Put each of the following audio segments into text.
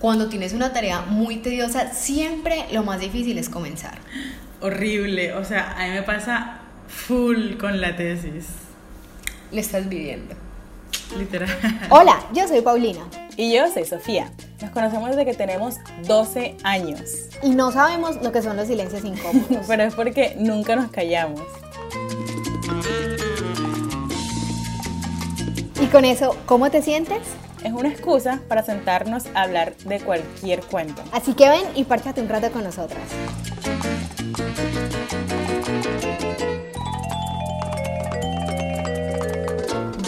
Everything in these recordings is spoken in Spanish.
cuando tienes una tarea muy tediosa, siempre lo más difícil es comenzar. Horrible, o sea, a mí me pasa full con la tesis. Le estás viviendo. Literal. Hola, yo soy Paulina. Y yo soy Sofía. Nos conocemos desde que tenemos 12 años. Y no sabemos lo que son los silencios incómodos. Pero es porque nunca nos callamos. Y con eso, ¿cómo te sientes? Es una excusa para sentarnos a hablar de cualquier cuento. Así que ven y párchate un rato con nosotras.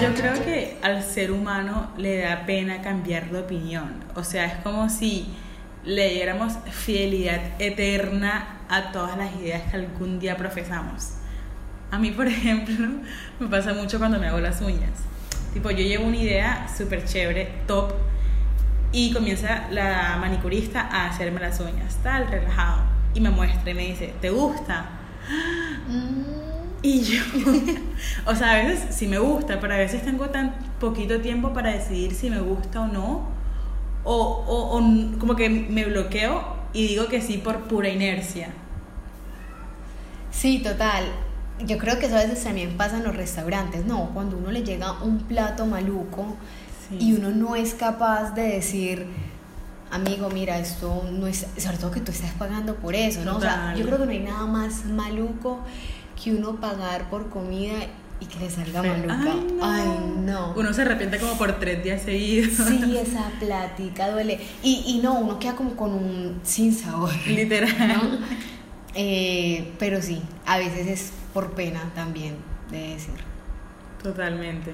Yo creo que al ser humano le da pena cambiar de opinión. O sea, es como si le diéramos fidelidad eterna a todas las ideas que algún día profesamos. A mí, por ejemplo, me pasa mucho cuando me hago las uñas. Tipo, yo llevo una idea súper chévere, top, y comienza la manicurista a hacerme las uñas, tal, relajado. Y me muestra y me dice, ¿te gusta? Mm. Y yo, o sea, a veces sí me gusta, pero a veces tengo tan poquito tiempo para decidir si me gusta o no. O, o, o como que me bloqueo y digo que sí por pura inercia. Sí, total. Yo creo que eso a veces también pasa en los restaurantes, ¿no? Cuando uno le llega un plato maluco y uno no es capaz de decir, amigo, mira, esto no es, sobre todo que tú estás pagando por eso, ¿no? O sea, yo creo que no hay nada más maluco que uno pagar por comida y que le salga maluca. Ay no. Uno se arrepiente como por tres días seguidos. Sí, esa plática duele. Y, y no, uno queda como con un sin sabor. Literal. Eh, pero sí, a veces es por pena también de decir. Totalmente.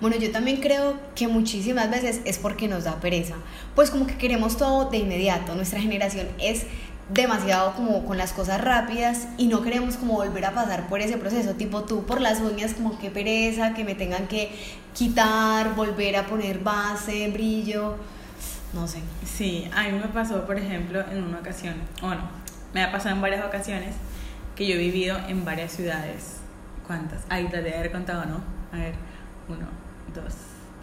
Bueno, yo también creo que muchísimas veces es porque nos da pereza. Pues como que queremos todo de inmediato. Nuestra generación es demasiado como con las cosas rápidas y no queremos como volver a pasar por ese proceso, tipo tú por las uñas como que pereza, que me tengan que quitar, volver a poner base, brillo, no sé. Sí, a mí me pasó, por ejemplo, en una ocasión, bueno, me ha pasado en varias ocasiones que yo he vivido en varias ciudades. ¿Cuántas? Ahí te de haber contado, ¿no? A ver, uno, dos,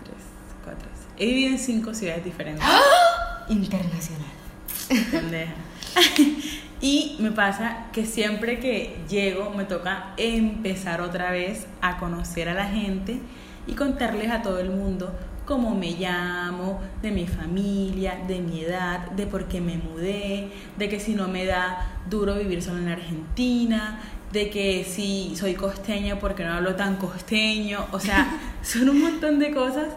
tres, cuatro. He vivido en cinco ciudades diferentes. ¡Ah! Internacional. Pendeja. y me pasa que siempre que llego me toca empezar otra vez a conocer a la gente y contarles a todo el mundo cómo me llamo, de mi familia, de mi edad, de por qué me mudé, de que si no me da duro vivir solo en Argentina, de que si soy costeña porque no hablo tan costeño, o sea, son un montón de cosas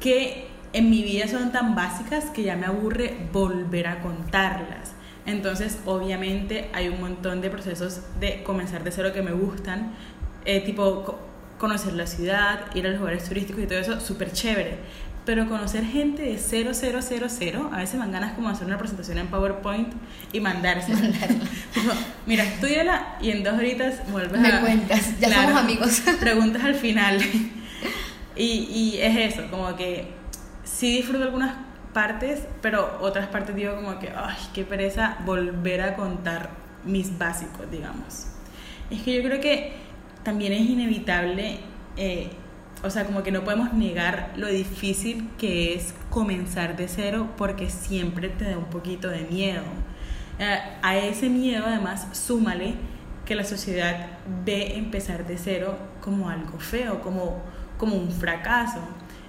que en mi vida son tan básicas que ya me aburre volver a contarlas. Entonces, obviamente, hay un montón de procesos de comenzar de cero que me gustan, eh, tipo conocer la ciudad, ir a los lugares turísticos y todo eso, súper chévere. Pero conocer gente de 0000, a veces me dan ganas como hacer una presentación en PowerPoint y mandarse. Mira, estudiala y en dos horitas vuelves me cuentas, ya somos amigos. preguntas al final. y, y es eso, como que sí disfruto algunas partes, pero otras partes digo como que, ay, qué pereza volver a contar mis básicos, digamos. Es que yo creo que también es inevitable, eh, o sea, como que no podemos negar lo difícil que es comenzar de cero porque siempre te da un poquito de miedo. Eh, a ese miedo además súmale que la sociedad ve empezar de cero como algo feo, como, como un fracaso.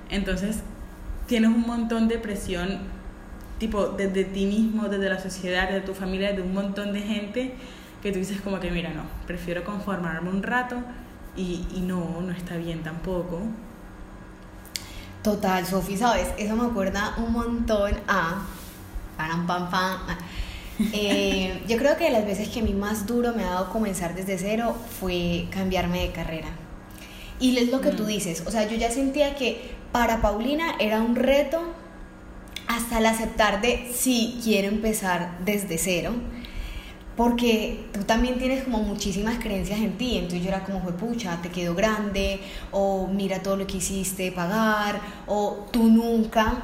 Entonces, tienes un montón de presión, tipo, desde ti mismo, desde la sociedad, desde tu familia, de un montón de gente, que tú dices como que, mira, no, prefiero conformarme un rato y, y no, no está bien tampoco. Total, Sofi, ¿sabes? Eso me acuerda un montón a... Pam, pam, pam. Eh, yo creo que las veces que a mí más duro me ha dado comenzar desde cero fue cambiarme de carrera. Y es lo que tú mm. dices, o sea, yo ya sentía que para Paulina era un reto hasta el aceptar de si quiero empezar desde cero, porque tú también tienes como muchísimas creencias en ti, entonces yo era como, fue pucha, te quedó grande, o mira todo lo que hiciste pagar, o tú nunca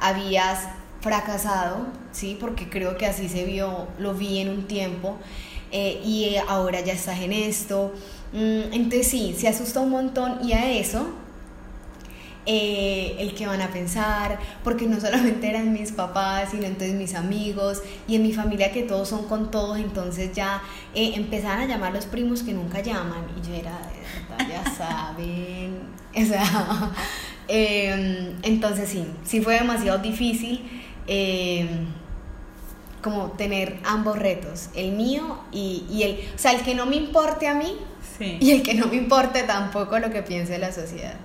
habías fracasado, ¿sí? Porque creo que así se vio, lo vi en un tiempo, eh, y ahora ya estás en esto. Mm, entonces sí, se asusta un montón y a eso eh, el que van a pensar, porque no solamente eran mis papás, sino entonces mis amigos y en mi familia que todos son con todos, entonces ya eh, empezaban a llamar los primos que nunca llaman y yo era, ya saben, o sea, em, entonces sí, sí fue demasiado difícil. Em, como tener ambos retos, el mío y, y, el, o sea, el que no me importe a mí sí. y el que no me importe tampoco lo que piense la sociedad.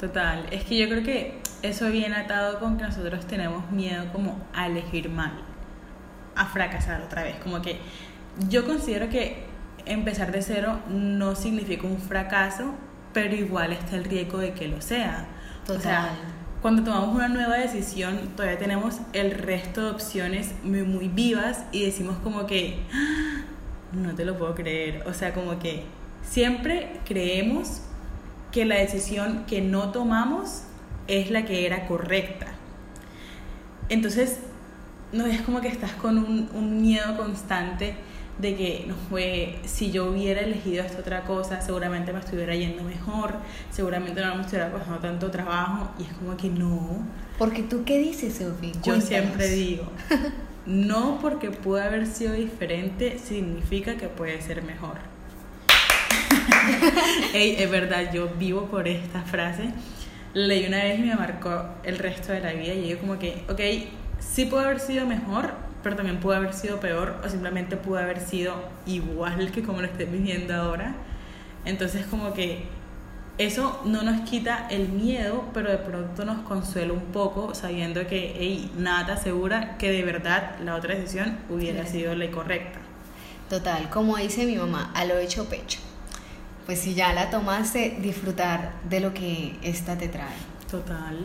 Total, es que yo creo que eso viene atado con que nosotros tenemos miedo como a elegir mal, a fracasar otra vez, como que yo considero que empezar de cero no significa un fracaso, pero igual está el riesgo de que lo sea. Total. O sea, cuando tomamos una nueva decisión, todavía tenemos el resto de opciones muy, muy vivas y decimos como que, ¡Ah! no te lo puedo creer. O sea, como que siempre creemos que la decisión que no tomamos es la que era correcta. Entonces, no es como que estás con un, un miedo constante de que no fue, si yo hubiera elegido esta otra cosa, seguramente me estuviera yendo mejor, seguramente no me estuviera pasando tanto trabajo, y es como que no. Porque tú qué dices, Sofía? Yo siempre digo, no porque puede haber sido diferente significa que puede ser mejor. es verdad, yo vivo por esta frase. leí una vez y me marcó el resto de la vida y yo como que, ok, sí puede haber sido mejor, pero también pudo haber sido peor o simplemente pudo haber sido igual que como lo estoy viviendo ahora. Entonces como que eso no nos quita el miedo, pero de pronto nos consuela un poco sabiendo que hey, nada te asegura que de verdad la otra decisión hubiera sido la correcta. Total, como dice mi mamá, a lo hecho pecho. Pues si ya la tomaste, disfrutar de lo que esta te trae. Total.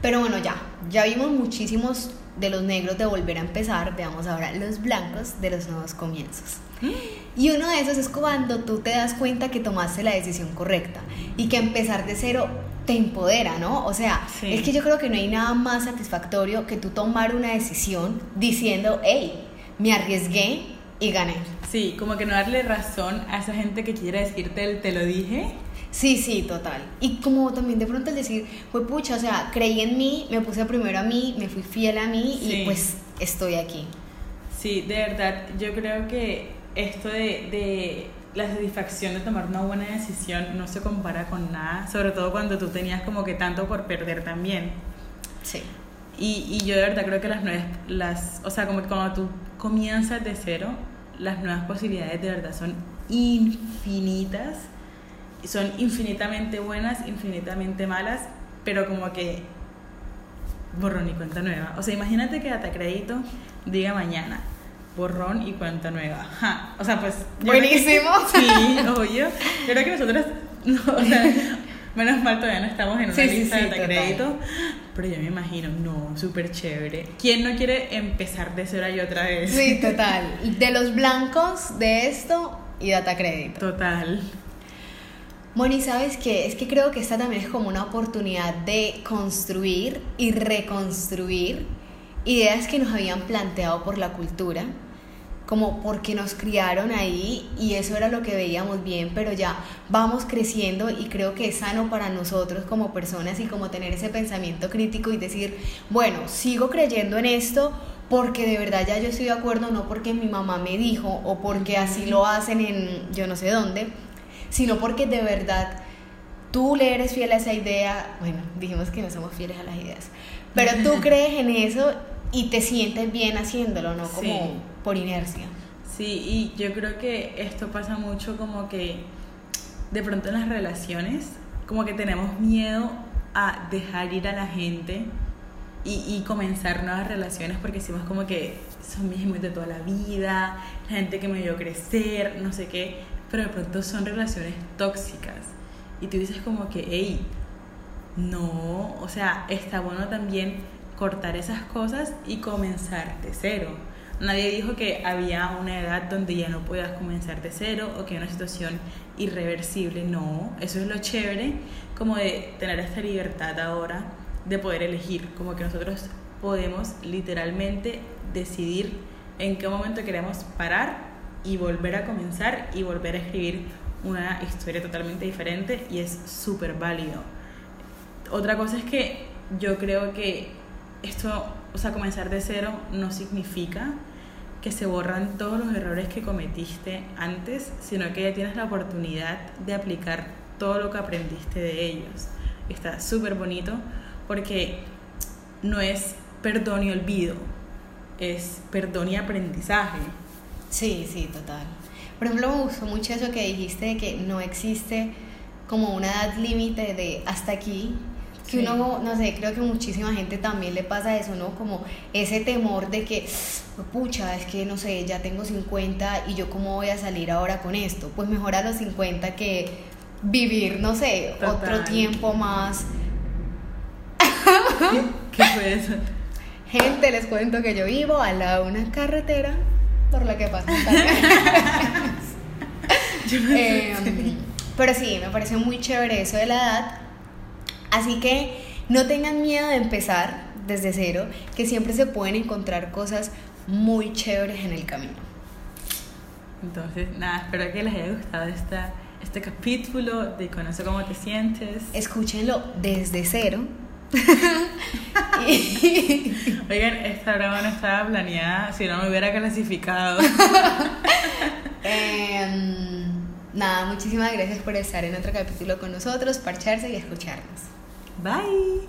Pero bueno, ya, ya vimos muchísimos de los negros de volver a empezar, veamos ahora los blancos de los nuevos comienzos. Y uno de esos es cuando tú te das cuenta que tomaste la decisión correcta y que empezar de cero te empodera, ¿no? O sea, es que yo creo que no hay nada más satisfactorio que tú tomar una decisión diciendo, hey, me arriesgué y gané. Sí, como que no darle razón a esa gente que quiere decirte te lo dije Sí, sí, total. Y como también de pronto el decir, fue pucha, o sea, creí en mí, me puse primero a mí, me fui fiel a mí y pues estoy aquí. Sí, de verdad, yo creo que esto de, de la satisfacción de tomar una buena decisión no se compara con nada, sobre todo cuando tú tenías como que tanto por perder también. Sí. Y, y yo de verdad creo que las nuevas, las, o sea, como que cuando tú comienzas de cero, las nuevas posibilidades de verdad son infinitas son infinitamente buenas, infinitamente malas, pero como que borrón y cuenta nueva. O sea, imagínate que data crédito diga mañana borrón y cuenta nueva. O sea, pues. Buenísimo. sí, obvio. Yo creo que nosotros, o sea, menos mal todavía no estamos en una lista de data crédito. Pero yo me imagino, no, súper chévere. ¿Quién no quiere empezar de cero ahí otra vez? Sí, total. De los blancos de esto y data crédito. Total. Moni, ¿sabes qué? Es que creo que esta también es como una oportunidad de construir y reconstruir ideas que nos habían planteado por la cultura, como porque nos criaron ahí y eso era lo que veíamos bien, pero ya vamos creciendo y creo que es sano para nosotros como personas y como tener ese pensamiento crítico y decir, bueno, sigo creyendo en esto porque de verdad ya yo estoy de acuerdo, no porque mi mamá me dijo o porque así lo hacen en yo no sé dónde sino porque de verdad tú le eres fiel a esa idea, bueno, dijimos que no somos fieles a las ideas, pero tú crees en eso y te sientes bien haciéndolo, ¿no? Como por inercia. Sí, y yo creo que esto pasa mucho como que de pronto en las relaciones, como que tenemos miedo a dejar ir a la gente y, y comenzar nuevas relaciones porque decimos como que son mis amigos de toda la vida, la gente que me vio crecer, no sé qué pero de pronto son relaciones tóxicas. Y tú dices como que, hey, no, o sea, está bueno también cortar esas cosas y comenzar de cero. Nadie dijo que había una edad donde ya no puedas comenzar de cero o que una situación irreversible. No, eso es lo chévere, como de tener esta libertad ahora de poder elegir, como que nosotros podemos literalmente decidir en qué momento queremos parar y volver a comenzar y volver a escribir una historia totalmente diferente y es súper válido. otra cosa es que yo creo que esto, o sea, comenzar de cero no significa que se borran todos los errores que cometiste antes, sino que ya tienes la oportunidad de aplicar todo lo que aprendiste de ellos. Está súper bonito porque no es perdón y olvido, es perdón y aprendizaje. Sí, sí, total. Por ejemplo, me gustó mucho eso que dijiste de que no existe como una edad límite de hasta aquí. Que Sí. uno, no sé, creo que muchísima gente también le pasa eso, ¿no? Como ese temor de que, pucha, es que no sé, ya tengo 50 y yo cómo voy a salir ahora con esto. Pues mejor a los 50 que vivir, no sé, otro tiempo más. ¿Qué fue eso? Gente, les cuento que yo vivo al lado de una carretera por la que pasan camiones. Em, pero sí, me parece muy chévere eso de la edad. Así que no tengan miedo de empezar desde cero, que siempre se pueden encontrar cosas muy chéveres en el camino. Entonces, nada, espero que les haya gustado esta, este capítulo de Conoce cómo te sientes. Escúchenlo desde cero. Y- Oigan, esta broma no estaba planeada si no me hubiera clasificado. Em, nada, muchísimas gracias por estar en otro capítulo con nosotros, parcharse y escucharnos. Bye.